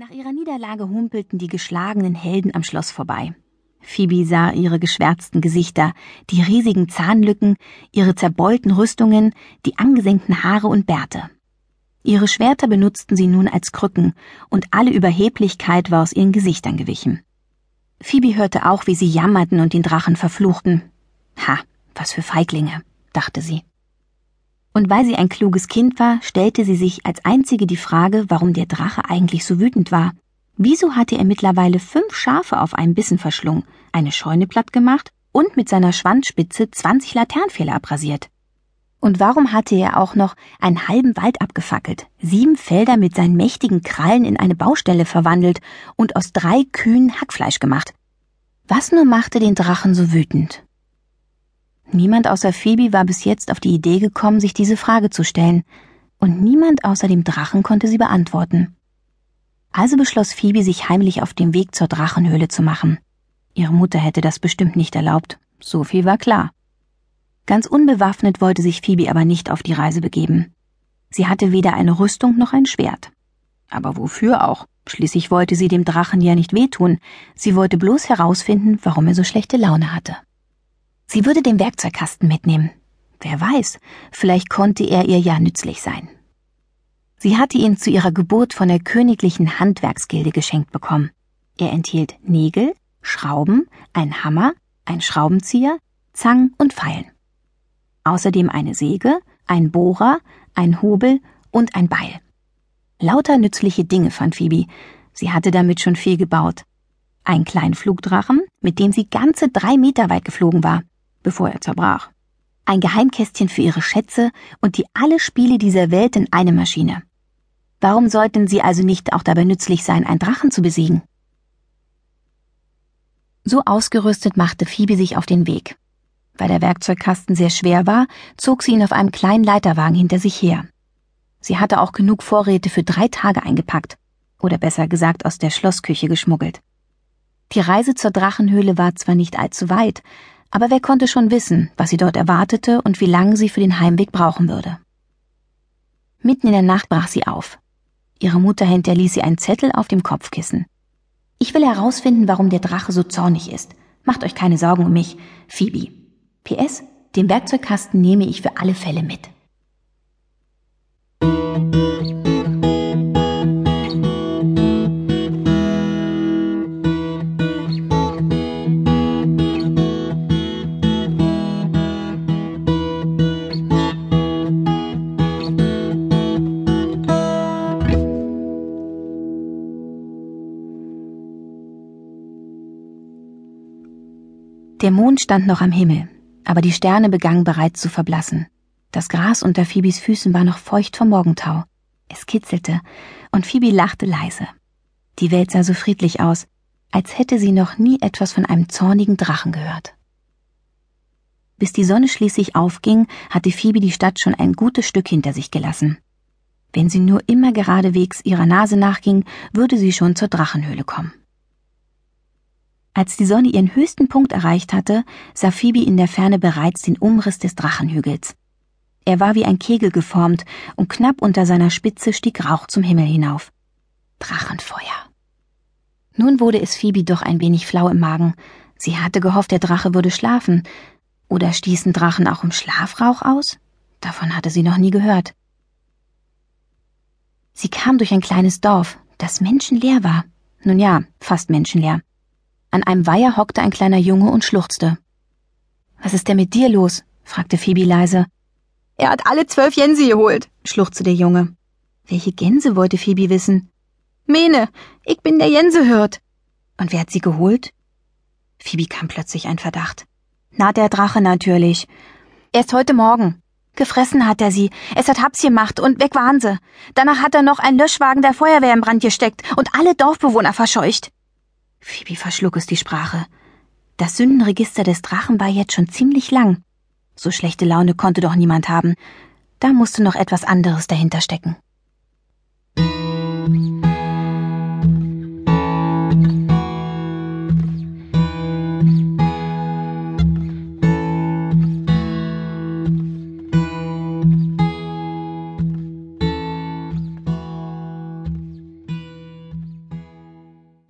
Nach ihrer Niederlage humpelten die geschlagenen Helden am Schloss vorbei. Phoebe sah ihre geschwärzten Gesichter, die riesigen Zahnlücken, ihre zerbeulten Rüstungen, die angesenkten Haare und Bärte. Ihre Schwerter benutzten sie nun als Krücken, und alle Überheblichkeit war aus ihren Gesichtern gewichen. Phoebe hörte auch, wie sie jammerten und den Drachen verfluchten. Ha, was für Feiglinge, dachte sie. Und weil sie ein kluges Kind war, stellte sie sich als einzige die Frage, warum der Drache eigentlich so wütend war. Wieso hatte er mittlerweile fünf Schafe auf einem Bissen verschlungen, eine Scheune platt gemacht und mit seiner Schwanzspitze zwanzig Laternenpfähle abrasiert? Und warum hatte er auch noch einen halben Wald abgefackelt, sieben Felder mit seinen mächtigen Krallen in eine Baustelle verwandelt und aus drei Kühen Hackfleisch gemacht? Was nur machte den Drachen so wütend? Niemand außer Phoebe war bis jetzt auf die Idee gekommen, sich diese Frage zu stellen, und niemand außer dem Drachen konnte sie beantworten. Also beschloss Phoebe, sich heimlich auf den Weg zur Drachenhöhle zu machen. Ihre Mutter hätte das bestimmt nicht erlaubt, so viel war klar. Ganz unbewaffnet wollte sich Phoebe aber nicht auf die Reise begeben. Sie hatte weder eine Rüstung noch ein Schwert. Aber wofür auch? Schließlich wollte sie dem Drachen ja nicht wehtun, sie wollte bloß herausfinden, warum er so schlechte Laune hatte. Sie würde den Werkzeugkasten mitnehmen. Wer weiß, vielleicht konnte er ihr ja nützlich sein. Sie hatte ihn zu ihrer Geburt von der königlichen Handwerksgilde geschenkt bekommen. Er enthielt Nägel, Schrauben, ein Hammer, ein Schraubenzieher, Zangen und Pfeilen. Außerdem eine Säge, ein Bohrer, ein Hobel und ein Beil. Lauter nützliche Dinge fand Phoebe. Sie hatte damit schon viel gebaut. Ein kleinen Flugdrachen, mit dem sie ganze drei Meter weit geflogen war bevor er zerbrach. Ein Geheimkästchen für ihre Schätze und die alle Spiele dieser Welt in eine Maschine. Warum sollten sie also nicht auch dabei nützlich sein, einen Drachen zu besiegen? So ausgerüstet machte Phoebe sich auf den Weg. Weil der Werkzeugkasten sehr schwer war, zog sie ihn auf einem kleinen Leiterwagen hinter sich her. Sie hatte auch genug Vorräte für drei Tage eingepackt, oder besser gesagt aus der Schlossküche geschmuggelt. Die Reise zur Drachenhöhle war zwar nicht allzu weit, aber wer konnte schon wissen, was sie dort erwartete und wie lange sie für den Heimweg brauchen würde. Mitten in der Nacht brach sie auf. Ihre Mutter hinterließ sie einen Zettel auf dem Kopfkissen. Ich will herausfinden, warum der Drache so zornig ist. Macht euch keine Sorgen um mich, Phoebe. PS, den Werkzeugkasten nehme ich für alle Fälle mit. Der Mond stand noch am Himmel, aber die Sterne begannen bereits zu verblassen. Das Gras unter Phoebes Füßen war noch feucht vom Morgentau. Es kitzelte, und Phoebe lachte leise. Die Welt sah so friedlich aus, als hätte sie noch nie etwas von einem zornigen Drachen gehört. Bis die Sonne schließlich aufging, hatte Phoebe die Stadt schon ein gutes Stück hinter sich gelassen. Wenn sie nur immer geradewegs ihrer Nase nachging, würde sie schon zur Drachenhöhle kommen. Als die Sonne ihren höchsten Punkt erreicht hatte, sah Phoebe in der Ferne bereits den Umriss des Drachenhügels. Er war wie ein Kegel geformt, und knapp unter seiner Spitze stieg Rauch zum Himmel hinauf. Drachenfeuer. Nun wurde es Phoebe doch ein wenig flau im Magen. Sie hatte gehofft, der Drache würde schlafen. Oder stießen Drachen auch im Schlafrauch aus? Davon hatte sie noch nie gehört. Sie kam durch ein kleines Dorf, das menschenleer war. Nun ja, fast menschenleer. An einem Weiher hockte ein kleiner Junge und schluchzte. Was ist denn mit dir los? fragte Phoebe leise. Er hat alle zwölf Gänse geholt, schluchzte der Junge. Welche Gänse wollte Phoebe wissen? Mene, ich bin der Gänsehirt. Und wer hat sie geholt? Phoebe kam plötzlich ein Verdacht. Na, der Drache natürlich. Erst heute Morgen. Gefressen hat er sie. Es hat Haps gemacht und weg waren sie. Danach hat er noch einen Löschwagen der Feuerwehr in Brand gesteckt und alle Dorfbewohner verscheucht. Phoebe verschluck es die Sprache. Das Sündenregister des Drachen war jetzt schon ziemlich lang. So schlechte Laune konnte doch niemand haben. Da musste noch etwas anderes dahinter stecken.